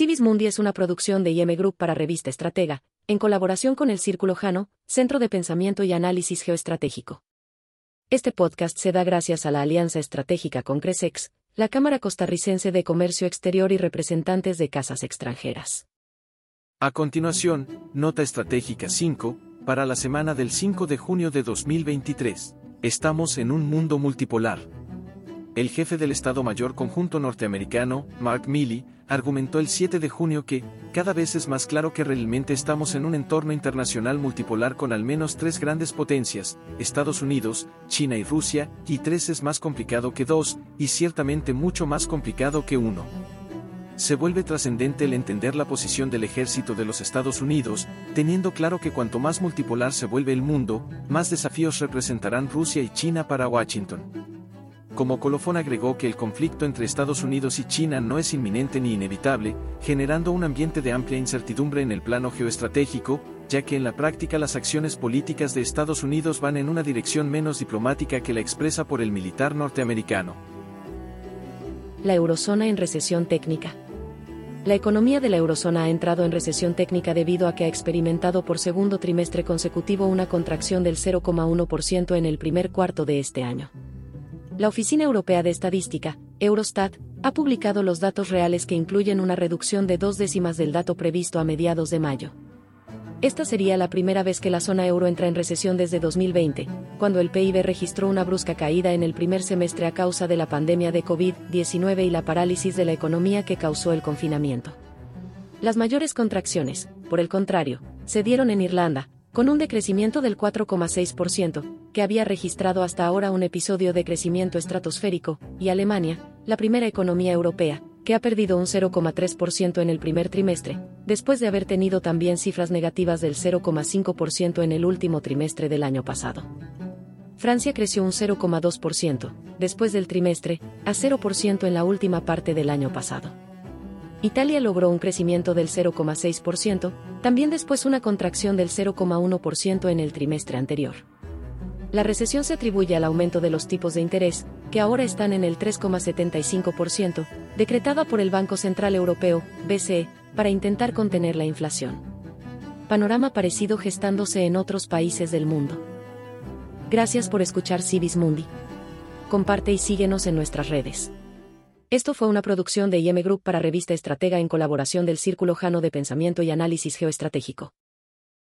Civis Mundi es una producción de IM Group para Revista Estratega, en colaboración con el Círculo Jano, Centro de Pensamiento y Análisis Geoestratégico. Este podcast se da gracias a la alianza estratégica con Cresex, la Cámara Costarricense de Comercio Exterior y representantes de casas extranjeras. A continuación, Nota Estratégica 5, para la semana del 5 de junio de 2023. Estamos en un mundo multipolar. El jefe del Estado Mayor Conjunto Norteamericano, Mark Milley, argumentó el 7 de junio que, cada vez es más claro que realmente estamos en un entorno internacional multipolar con al menos tres grandes potencias, Estados Unidos, China y Rusia, y tres es más complicado que dos, y ciertamente mucho más complicado que uno. Se vuelve trascendente el entender la posición del ejército de los Estados Unidos, teniendo claro que cuanto más multipolar se vuelve el mundo, más desafíos representarán Rusia y China para Washington. Como colofón agregó que el conflicto entre Estados Unidos y China no es inminente ni inevitable, generando un ambiente de amplia incertidumbre en el plano geoestratégico, ya que en la práctica las acciones políticas de Estados Unidos van en una dirección menos diplomática que la expresa por el militar norteamericano. La eurozona en recesión técnica. La economía de la eurozona ha entrado en recesión técnica debido a que ha experimentado por segundo trimestre consecutivo una contracción del 0,1% en el primer cuarto de este año. La Oficina Europea de Estadística, Eurostat, ha publicado los datos reales que incluyen una reducción de dos décimas del dato previsto a mediados de mayo. Esta sería la primera vez que la zona euro entra en recesión desde 2020, cuando el PIB registró una brusca caída en el primer semestre a causa de la pandemia de COVID-19 y la parálisis de la economía que causó el confinamiento. Las mayores contracciones, por el contrario, se dieron en Irlanda, con un decrecimiento del 4,6%, que había registrado hasta ahora un episodio de crecimiento estratosférico, y Alemania, la primera economía europea, que ha perdido un 0,3% en el primer trimestre, después de haber tenido también cifras negativas del 0,5% en el último trimestre del año pasado. Francia creció un 0,2%, después del trimestre, a 0% en la última parte del año pasado. Italia logró un crecimiento del 0,6%, también después una contracción del 0,1% en el trimestre anterior. La recesión se atribuye al aumento de los tipos de interés, que ahora están en el 3,75%, decretada por el Banco Central Europeo, BCE, para intentar contener la inflación. Panorama parecido gestándose en otros países del mundo. Gracias por escuchar Civis Mundi. Comparte y síguenos en nuestras redes. Esto fue una producción de IM Group para Revista Estratega en colaboración del Círculo Jano de Pensamiento y Análisis Geoestratégico.